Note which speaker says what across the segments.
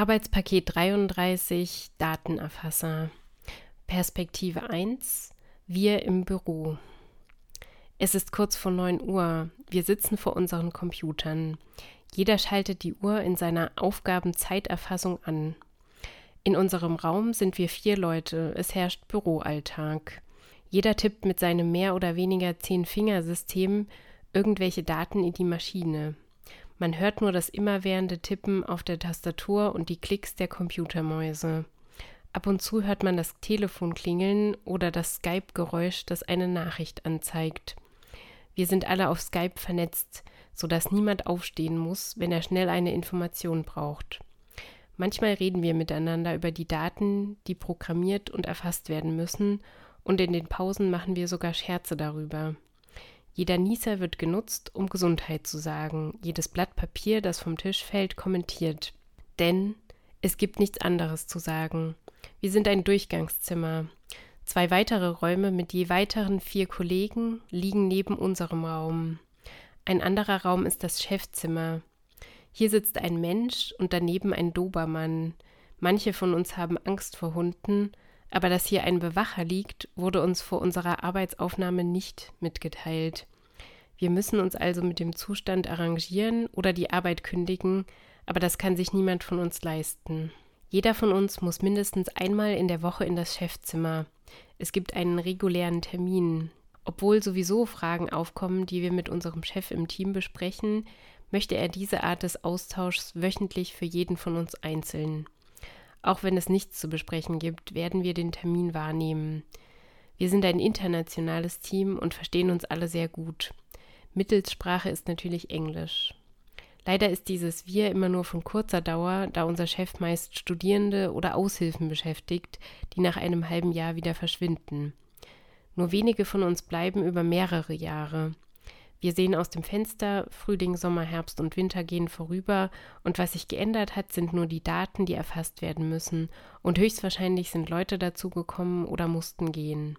Speaker 1: Arbeitspaket 33 Datenerfasser. Perspektive 1 Wir im Büro. Es ist kurz vor 9 Uhr. Wir sitzen vor unseren Computern. Jeder schaltet die Uhr in seiner Aufgabenzeiterfassung an. In unserem Raum sind wir vier Leute. Es herrscht Büroalltag. Jeder tippt mit seinem mehr oder weniger Zehn-Fingersystem irgendwelche Daten in die Maschine. Man hört nur das immerwährende Tippen auf der Tastatur und die Klicks der Computermäuse. Ab und zu hört man das Telefon klingeln oder das Skype-Geräusch, das eine Nachricht anzeigt. Wir sind alle auf Skype vernetzt, sodass niemand aufstehen muss, wenn er schnell eine Information braucht. Manchmal reden wir miteinander über die Daten, die programmiert und erfasst werden müssen, und in den Pausen machen wir sogar Scherze darüber. Jeder Nieser wird genutzt, um Gesundheit zu sagen, jedes Blatt Papier, das vom Tisch fällt, kommentiert. Denn es gibt nichts anderes zu sagen. Wir sind ein Durchgangszimmer. Zwei weitere Räume mit je weiteren vier Kollegen liegen neben unserem Raum. Ein anderer Raum ist das Chefzimmer. Hier sitzt ein Mensch und daneben ein Dobermann. Manche von uns haben Angst vor Hunden, aber dass hier ein Bewacher liegt, wurde uns vor unserer Arbeitsaufnahme nicht mitgeteilt. Wir müssen uns also mit dem Zustand arrangieren oder die Arbeit kündigen, aber das kann sich niemand von uns leisten. Jeder von uns muss mindestens einmal in der Woche in das Chefzimmer. Es gibt einen regulären Termin. Obwohl sowieso Fragen aufkommen, die wir mit unserem Chef im Team besprechen, möchte er diese Art des Austauschs wöchentlich für jeden von uns einzeln. Auch wenn es nichts zu besprechen gibt, werden wir den Termin wahrnehmen. Wir sind ein internationales Team und verstehen uns alle sehr gut. Mittelssprache ist natürlich Englisch. Leider ist dieses Wir immer nur von kurzer Dauer, da unser Chef meist Studierende oder Aushilfen beschäftigt, die nach einem halben Jahr wieder verschwinden. Nur wenige von uns bleiben über mehrere Jahre. Wir sehen aus dem Fenster, Frühling, Sommer, Herbst und Winter gehen vorüber, und was sich geändert hat, sind nur die Daten, die erfasst werden müssen, und höchstwahrscheinlich sind Leute dazugekommen oder mussten gehen.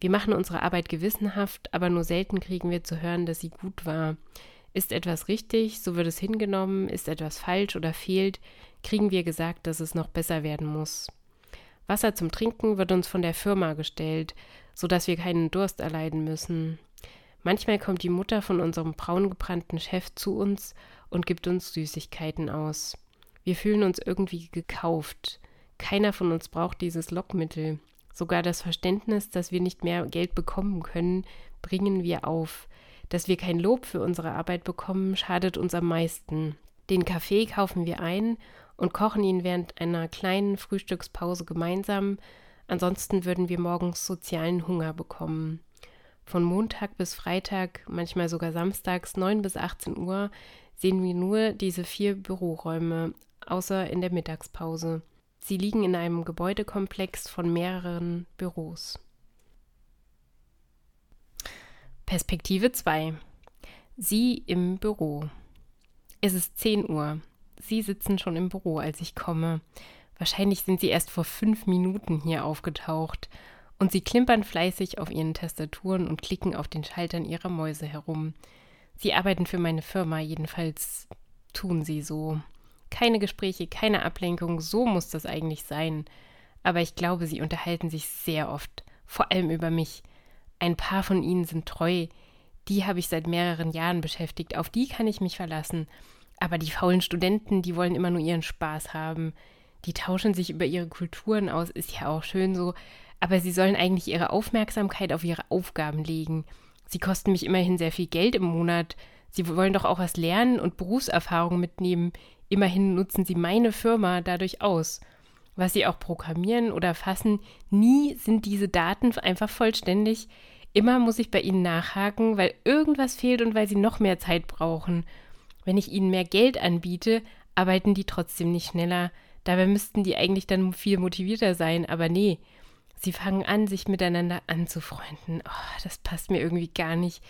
Speaker 1: Wir machen unsere Arbeit gewissenhaft, aber nur selten kriegen wir zu hören, dass sie gut war. Ist etwas richtig, so wird es hingenommen, ist etwas falsch oder fehlt, kriegen wir gesagt, dass es noch besser werden muss. Wasser zum Trinken wird uns von der Firma gestellt, so dass wir keinen Durst erleiden müssen. Manchmal kommt die Mutter von unserem braungebrannten Chef zu uns und gibt uns Süßigkeiten aus. Wir fühlen uns irgendwie gekauft. Keiner von uns braucht dieses Lockmittel. Sogar das Verständnis, dass wir nicht mehr Geld bekommen können, bringen wir auf. Dass wir kein Lob für unsere Arbeit bekommen, schadet uns am meisten. Den Kaffee kaufen wir ein und kochen ihn während einer kleinen Frühstückspause gemeinsam, ansonsten würden wir morgens sozialen Hunger bekommen. Von Montag bis Freitag, manchmal sogar samstags 9 bis 18 Uhr, sehen wir nur diese vier Büroräume, außer in der Mittagspause. Sie liegen in einem Gebäudekomplex von mehreren Büros. Perspektive 2. Sie im Büro. Es ist 10 Uhr. Sie sitzen schon im Büro, als ich komme. Wahrscheinlich sind Sie erst vor fünf Minuten hier aufgetaucht und sie klimpern fleißig auf ihren Tastaturen und klicken auf den Schaltern ihrer Mäuse herum. Sie arbeiten für meine Firma, jedenfalls tun sie so. Keine Gespräche, keine Ablenkung, so muss das eigentlich sein. Aber ich glaube, sie unterhalten sich sehr oft, vor allem über mich. Ein paar von ihnen sind treu, die habe ich seit mehreren Jahren beschäftigt, auf die kann ich mich verlassen. Aber die faulen Studenten, die wollen immer nur ihren Spaß haben. Die tauschen sich über ihre Kulturen aus, ist ja auch schön so, aber sie sollen eigentlich ihre Aufmerksamkeit auf ihre Aufgaben legen. Sie kosten mich immerhin sehr viel Geld im Monat. Sie wollen doch auch was lernen und Berufserfahrung mitnehmen. Immerhin nutzen sie meine Firma dadurch aus. Was sie auch programmieren oder fassen, nie sind diese Daten einfach vollständig. Immer muss ich bei ihnen nachhaken, weil irgendwas fehlt und weil sie noch mehr Zeit brauchen. Wenn ich ihnen mehr Geld anbiete, arbeiten die trotzdem nicht schneller. Dabei müssten die eigentlich dann viel motivierter sein, aber nee, Sie fangen an, sich miteinander anzufreunden. Oh, das passt mir irgendwie gar nicht.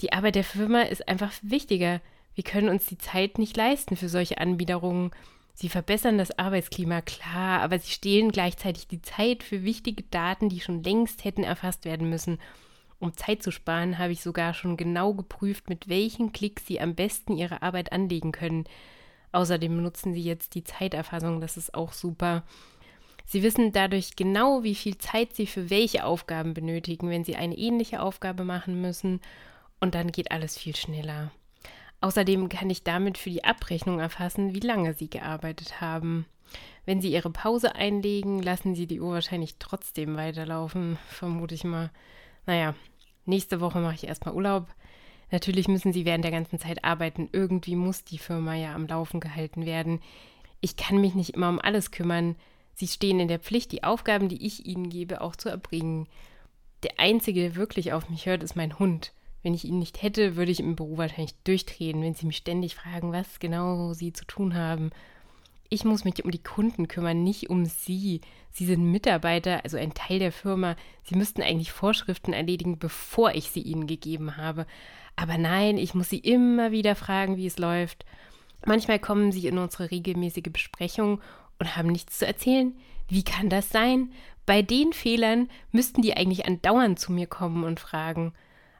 Speaker 1: Die Arbeit der Firma ist einfach wichtiger. Wir können uns die Zeit nicht leisten für solche Anbiederungen. Sie verbessern das Arbeitsklima, klar, aber sie stehlen gleichzeitig die Zeit für wichtige Daten, die schon längst hätten erfasst werden müssen. Um Zeit zu sparen, habe ich sogar schon genau geprüft, mit welchen Klicks Sie am besten Ihre Arbeit anlegen können. Außerdem nutzen sie jetzt die Zeiterfassung, das ist auch super. Sie wissen dadurch genau, wie viel Zeit sie für welche Aufgaben benötigen, wenn sie eine ähnliche Aufgabe machen müssen. Und dann geht alles viel schneller. Außerdem kann ich damit für die Abrechnung erfassen, wie lange sie gearbeitet haben. Wenn sie ihre Pause einlegen, lassen sie die Uhr wahrscheinlich trotzdem weiterlaufen, vermute ich mal. Naja, nächste Woche mache ich erstmal Urlaub. Natürlich müssen sie während der ganzen Zeit arbeiten. Irgendwie muss die Firma ja am Laufen gehalten werden. Ich kann mich nicht immer um alles kümmern. Sie stehen in der Pflicht, die Aufgaben, die ich ihnen gebe, auch zu erbringen. Der Einzige, der wirklich auf mich hört, ist mein Hund. Wenn ich ihn nicht hätte, würde ich im Büro wahrscheinlich durchdrehen, wenn sie mich ständig fragen, was genau sie zu tun haben. Ich muss mich um die Kunden kümmern, nicht um sie. Sie sind Mitarbeiter, also ein Teil der Firma. Sie müssten eigentlich Vorschriften erledigen, bevor ich sie ihnen gegeben habe. Aber nein, ich muss sie immer wieder fragen, wie es läuft. Manchmal kommen sie in unsere regelmäßige Besprechung und haben nichts zu erzählen. Wie kann das sein? Bei den Fehlern müssten die eigentlich andauernd zu mir kommen und fragen.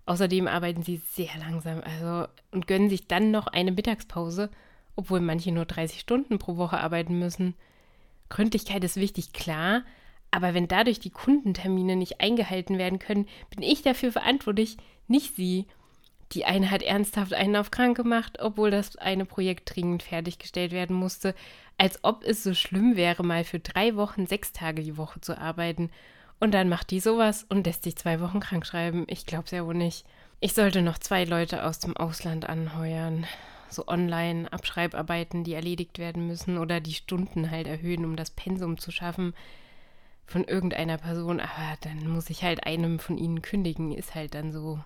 Speaker 1: Außerdem arbeiten sie sehr langsam, also und gönnen sich dann noch eine Mittagspause, obwohl manche nur 30 Stunden pro Woche arbeiten müssen. Gründlichkeit ist wichtig, klar, aber wenn dadurch die Kundentermine nicht eingehalten werden können, bin ich dafür verantwortlich, nicht sie. Die eine hat ernsthaft einen auf krank gemacht, obwohl das eine Projekt dringend fertiggestellt werden musste, als ob es so schlimm wäre, mal für drei Wochen sechs Tage die Woche zu arbeiten. Und dann macht die sowas und lässt sich zwei Wochen krank schreiben. Ich glaub's ja wohl nicht. Ich sollte noch zwei Leute aus dem Ausland anheuern. So Online-Abschreibarbeiten, die erledigt werden müssen oder die Stunden halt erhöhen, um das Pensum zu schaffen von irgendeiner Person. Aber dann muss ich halt einem von ihnen kündigen, ist halt dann so.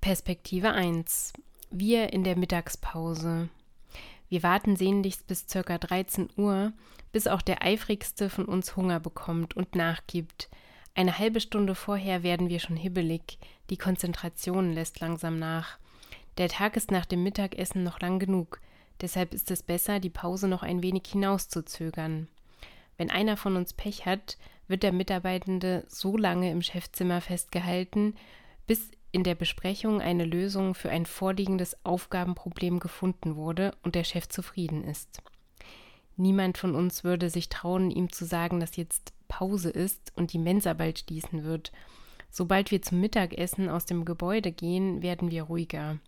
Speaker 1: Perspektive 1. Wir in der Mittagspause. Wir warten sehnlichst bis ca. 13 Uhr, bis auch der eifrigste von uns Hunger bekommt und nachgibt. Eine halbe Stunde vorher werden wir schon hibbelig, die Konzentration lässt langsam nach. Der Tag ist nach dem Mittagessen noch lang genug, deshalb ist es besser, die Pause noch ein wenig hinauszuzögern. Wenn einer von uns Pech hat, wird der Mitarbeitende so lange im Chefzimmer festgehalten, bis in der Besprechung eine Lösung für ein vorliegendes Aufgabenproblem gefunden wurde und der Chef zufrieden ist. Niemand von uns würde sich trauen, ihm zu sagen, dass jetzt Pause ist und die Mensa bald schließen wird. Sobald wir zum Mittagessen aus dem Gebäude gehen, werden wir ruhiger.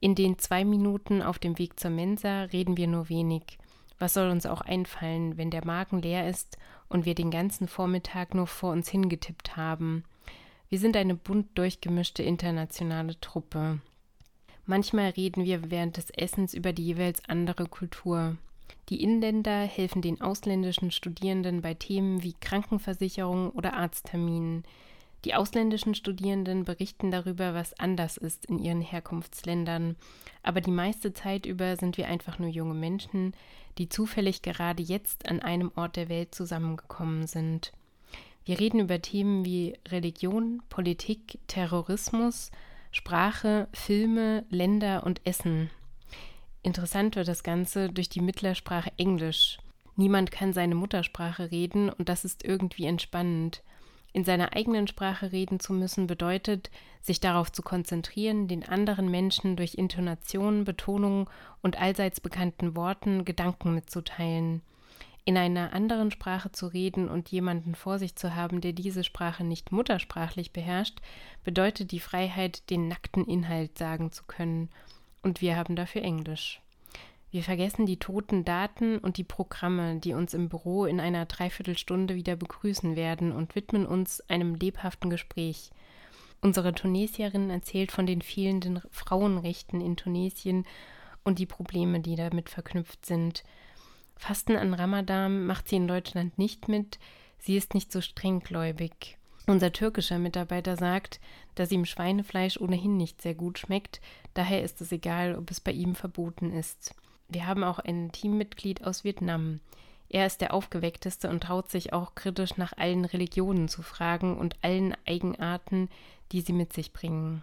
Speaker 1: In den zwei Minuten auf dem Weg zur Mensa reden wir nur wenig. Was soll uns auch einfallen, wenn der Magen leer ist und wir den ganzen Vormittag nur vor uns hingetippt haben? Wir sind eine bunt durchgemischte internationale Truppe. Manchmal reden wir während des Essens über die jeweils andere Kultur. Die Inländer helfen den ausländischen Studierenden bei Themen wie Krankenversicherung oder Arztterminen. Die ausländischen Studierenden berichten darüber, was anders ist in ihren Herkunftsländern. Aber die meiste Zeit über sind wir einfach nur junge Menschen, die zufällig gerade jetzt an einem Ort der Welt zusammengekommen sind. Wir reden über Themen wie Religion, Politik, Terrorismus, Sprache, Filme, Länder und Essen. Interessant wird das Ganze durch die Mittlersprache Englisch. Niemand kann seine Muttersprache reden und das ist irgendwie entspannend. In seiner eigenen Sprache reden zu müssen bedeutet, sich darauf zu konzentrieren, den anderen Menschen durch Intonation, Betonung und allseits bekannten Worten Gedanken mitzuteilen in einer anderen Sprache zu reden und jemanden vor sich zu haben, der diese Sprache nicht muttersprachlich beherrscht, bedeutet die Freiheit, den nackten Inhalt sagen zu können. Und wir haben dafür Englisch. Wir vergessen die toten Daten und die Programme, die uns im Büro in einer Dreiviertelstunde wieder begrüßen werden und widmen uns einem lebhaften Gespräch. Unsere Tunesierin erzählt von den fehlenden Frauenrechten in Tunesien und die Probleme, die damit verknüpft sind. Fasten an Ramadan macht sie in Deutschland nicht mit. Sie ist nicht so strenggläubig. Unser türkischer Mitarbeiter sagt, dass ihm Schweinefleisch ohnehin nicht sehr gut schmeckt, daher ist es egal, ob es bei ihm verboten ist. Wir haben auch ein Teammitglied aus Vietnam. Er ist der aufgeweckteste und traut sich auch kritisch nach allen Religionen zu fragen und allen Eigenarten, die sie mit sich bringen.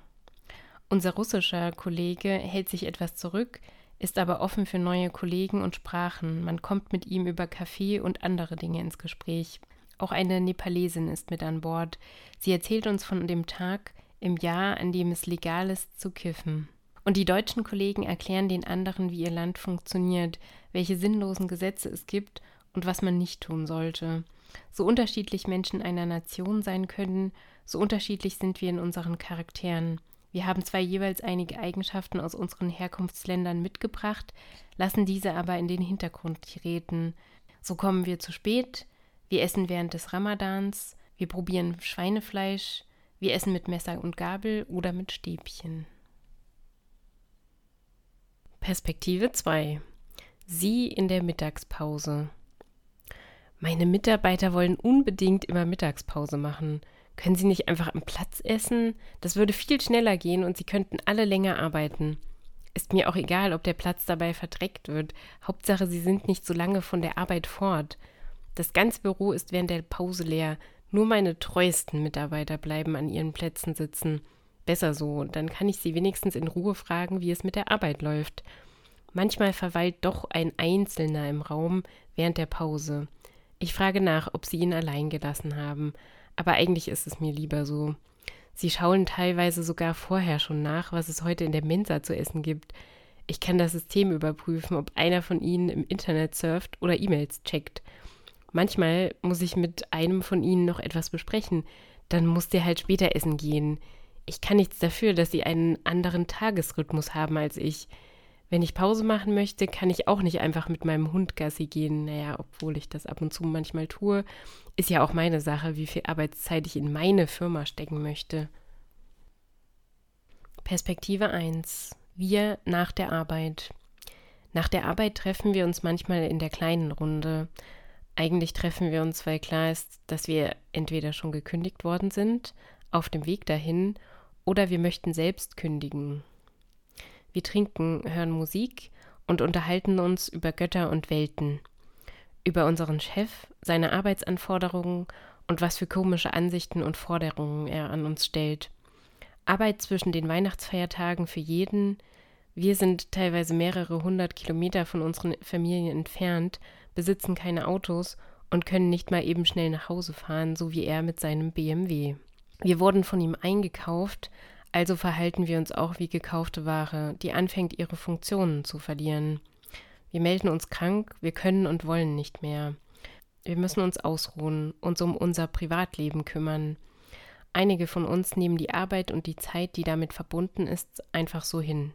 Speaker 1: Unser russischer Kollege hält sich etwas zurück, ist aber offen für neue Kollegen und Sprachen. Man kommt mit ihm über Kaffee und andere Dinge ins Gespräch. Auch eine Nepalesin ist mit an Bord. Sie erzählt uns von dem Tag im Jahr, an dem es legal ist zu kiffen. Und die deutschen Kollegen erklären den anderen, wie ihr Land funktioniert, welche sinnlosen Gesetze es gibt und was man nicht tun sollte. So unterschiedlich Menschen einer Nation sein können, so unterschiedlich sind wir in unseren Charakteren. Wir haben zwar jeweils einige Eigenschaften aus unseren Herkunftsländern mitgebracht, lassen diese aber in den Hintergrund treten. So kommen wir zu spät, wir essen während des Ramadans, wir probieren Schweinefleisch, wir essen mit Messer und Gabel oder mit Stäbchen. Perspektive 2. Sie in der Mittagspause. Meine Mitarbeiter wollen unbedingt immer Mittagspause machen. Können Sie nicht einfach am Platz essen? Das würde viel schneller gehen und Sie könnten alle länger arbeiten. Ist mir auch egal, ob der Platz dabei verdreckt wird. Hauptsache, Sie sind nicht so lange von der Arbeit fort. Das ganze Büro ist während der Pause leer. Nur meine treuesten Mitarbeiter bleiben an ihren Plätzen sitzen. Besser so, dann kann ich sie wenigstens in Ruhe fragen, wie es mit der Arbeit läuft. Manchmal verweilt doch ein Einzelner im Raum während der Pause. Ich frage nach, ob sie ihn allein gelassen haben aber eigentlich ist es mir lieber so. Sie schauen teilweise sogar vorher schon nach, was es heute in der Mensa zu essen gibt. Ich kann das System überprüfen, ob einer von ihnen im Internet surft oder E-Mails checkt. Manchmal muss ich mit einem von ihnen noch etwas besprechen, dann muss der halt später essen gehen. Ich kann nichts dafür, dass sie einen anderen Tagesrhythmus haben als ich. Wenn ich Pause machen möchte, kann ich auch nicht einfach mit meinem Hund Gassi gehen. Naja, obwohl ich das ab und zu manchmal tue, ist ja auch meine Sache, wie viel Arbeitszeit ich in meine Firma stecken möchte. Perspektive 1. Wir nach der Arbeit. Nach der Arbeit treffen wir uns manchmal in der kleinen Runde. Eigentlich treffen wir uns, weil klar ist, dass wir entweder schon gekündigt worden sind, auf dem Weg dahin, oder wir möchten selbst kündigen. Wir trinken, hören Musik und unterhalten uns über Götter und Welten, über unseren Chef, seine Arbeitsanforderungen und was für komische Ansichten und Forderungen er an uns stellt. Arbeit zwischen den Weihnachtsfeiertagen für jeden. Wir sind teilweise mehrere hundert Kilometer von unseren Familien entfernt, besitzen keine Autos und können nicht mal eben schnell nach Hause fahren, so wie er mit seinem BMW. Wir wurden von ihm eingekauft, also verhalten wir uns auch wie gekaufte Ware, die anfängt, ihre Funktionen zu verlieren. Wir melden uns krank, wir können und wollen nicht mehr. Wir müssen uns ausruhen, uns um unser Privatleben kümmern. Einige von uns nehmen die Arbeit und die Zeit, die damit verbunden ist, einfach so hin.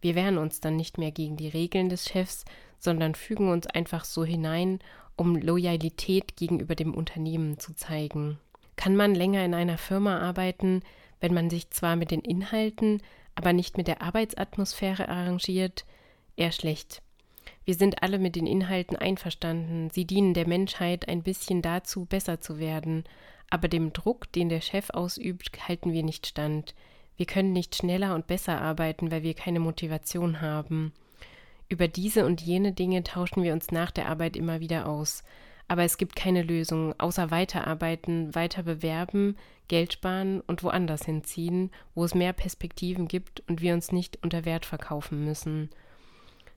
Speaker 1: Wir wehren uns dann nicht mehr gegen die Regeln des Chefs, sondern fügen uns einfach so hinein, um Loyalität gegenüber dem Unternehmen zu zeigen. Kann man länger in einer Firma arbeiten, wenn man sich zwar mit den Inhalten, aber nicht mit der Arbeitsatmosphäre arrangiert, eher schlecht. Wir sind alle mit den Inhalten einverstanden, sie dienen der Menschheit ein bisschen dazu, besser zu werden, aber dem Druck, den der Chef ausübt, halten wir nicht stand. Wir können nicht schneller und besser arbeiten, weil wir keine Motivation haben. Über diese und jene Dinge tauschen wir uns nach der Arbeit immer wieder aus. Aber es gibt keine Lösung, außer weiterarbeiten, weiter bewerben, Geld sparen und woanders hinziehen, wo es mehr Perspektiven gibt und wir uns nicht unter Wert verkaufen müssen.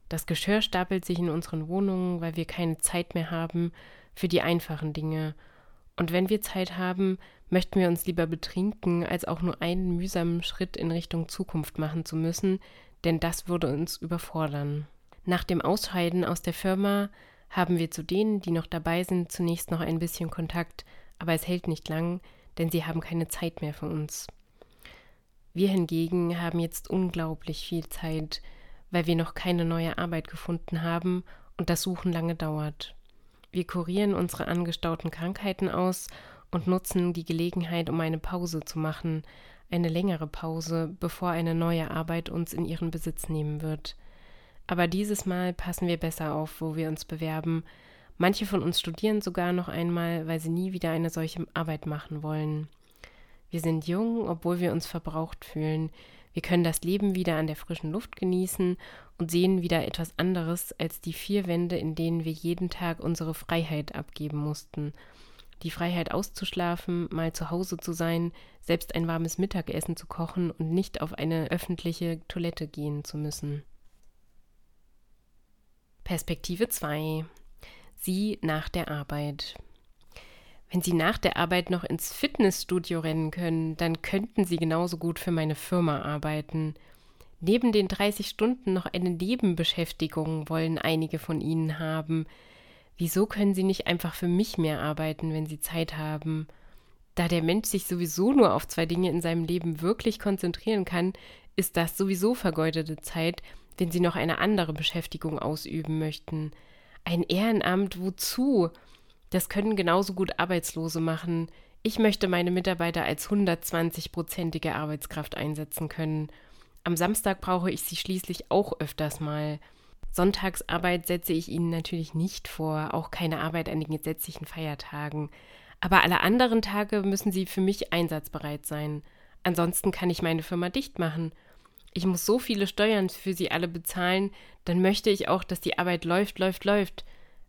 Speaker 1: Das Geschirr stapelt sich in unseren Wohnungen, weil wir keine Zeit mehr haben für die einfachen Dinge. Und wenn wir Zeit haben, möchten wir uns lieber betrinken, als auch nur einen mühsamen Schritt in Richtung Zukunft machen zu müssen, denn das würde uns überfordern. Nach dem Ausscheiden aus der Firma haben wir zu denen, die noch dabei sind, zunächst noch ein bisschen Kontakt, aber es hält nicht lang, denn sie haben keine Zeit mehr für uns. Wir hingegen haben jetzt unglaublich viel Zeit, weil wir noch keine neue Arbeit gefunden haben und das Suchen lange dauert. Wir kurieren unsere angestauten Krankheiten aus und nutzen die Gelegenheit, um eine Pause zu machen, eine längere Pause, bevor eine neue Arbeit uns in ihren Besitz nehmen wird. Aber dieses Mal passen wir besser auf, wo wir uns bewerben. Manche von uns studieren sogar noch einmal, weil sie nie wieder eine solche Arbeit machen wollen. Wir sind jung, obwohl wir uns verbraucht fühlen. Wir können das Leben wieder an der frischen Luft genießen und sehen wieder etwas anderes als die vier Wände, in denen wir jeden Tag unsere Freiheit abgeben mussten. Die Freiheit auszuschlafen, mal zu Hause zu sein, selbst ein warmes Mittagessen zu kochen und nicht auf eine öffentliche Toilette gehen zu müssen. Perspektive 2. Sie nach der Arbeit. Wenn Sie nach der Arbeit noch ins Fitnessstudio rennen können, dann könnten Sie genauso gut für meine Firma arbeiten. Neben den 30 Stunden noch eine Nebenbeschäftigung wollen einige von ihnen haben. Wieso können sie nicht einfach für mich mehr arbeiten, wenn sie Zeit haben? Da der Mensch sich sowieso nur auf zwei Dinge in seinem Leben wirklich konzentrieren kann, ist das sowieso vergeudete Zeit, wenn sie noch eine andere Beschäftigung ausüben möchten. Ein Ehrenamt, wozu? Das können genauso gut Arbeitslose machen. Ich möchte meine Mitarbeiter als 120-prozentige Arbeitskraft einsetzen können. Am Samstag brauche ich sie schließlich auch öfters mal. Sonntagsarbeit setze ich ihnen natürlich nicht vor, auch keine Arbeit an den gesetzlichen Feiertagen. Aber alle anderen Tage müssen sie für mich einsatzbereit sein. Ansonsten kann ich meine Firma dicht machen. Ich muss so viele Steuern für sie alle bezahlen, dann möchte ich auch, dass die Arbeit läuft, läuft, läuft.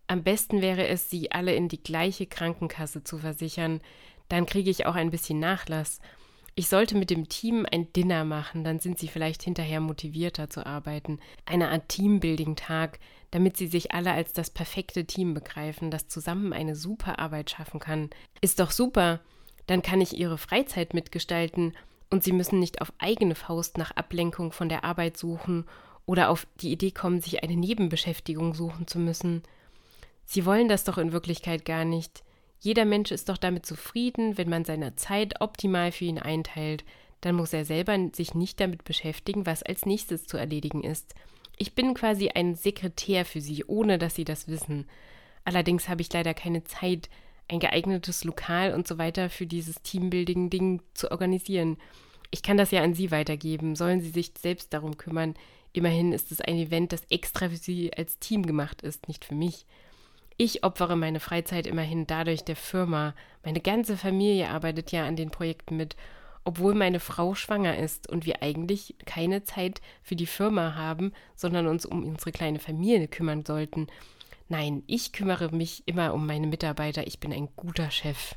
Speaker 1: Am besten wäre es, sie alle in die gleiche Krankenkasse zu versichern. Dann kriege ich auch ein bisschen Nachlass. Ich sollte mit dem Team ein Dinner machen, dann sind sie vielleicht hinterher motivierter zu arbeiten. Eine Art Teambuilding-Tag, damit sie sich alle als das perfekte Team begreifen, das zusammen eine super Arbeit schaffen kann. Ist doch super. Dann kann ich ihre Freizeit mitgestalten und sie müssen nicht auf eigene Faust nach Ablenkung von der Arbeit suchen oder auf die Idee kommen, sich eine Nebenbeschäftigung suchen zu müssen. Sie wollen das doch in Wirklichkeit gar nicht. Jeder Mensch ist doch damit zufrieden, wenn man seine Zeit optimal für ihn einteilt. Dann muss er selber sich nicht damit beschäftigen, was als nächstes zu erledigen ist. Ich bin quasi ein Sekretär für Sie, ohne dass Sie das wissen. Allerdings habe ich leider keine Zeit, ein geeignetes Lokal und so weiter für dieses Teambuilding-Ding zu organisieren. Ich kann das ja an Sie weitergeben. Sollen Sie sich selbst darum kümmern? Immerhin ist es ein Event, das extra für Sie als Team gemacht ist, nicht für mich. Ich opfere meine Freizeit immerhin dadurch der Firma. Meine ganze Familie arbeitet ja an den Projekten mit, obwohl meine Frau schwanger ist und wir eigentlich keine Zeit für die Firma haben, sondern uns um unsere kleine Familie kümmern sollten. Nein, ich kümmere mich immer um meine Mitarbeiter. Ich bin ein guter Chef.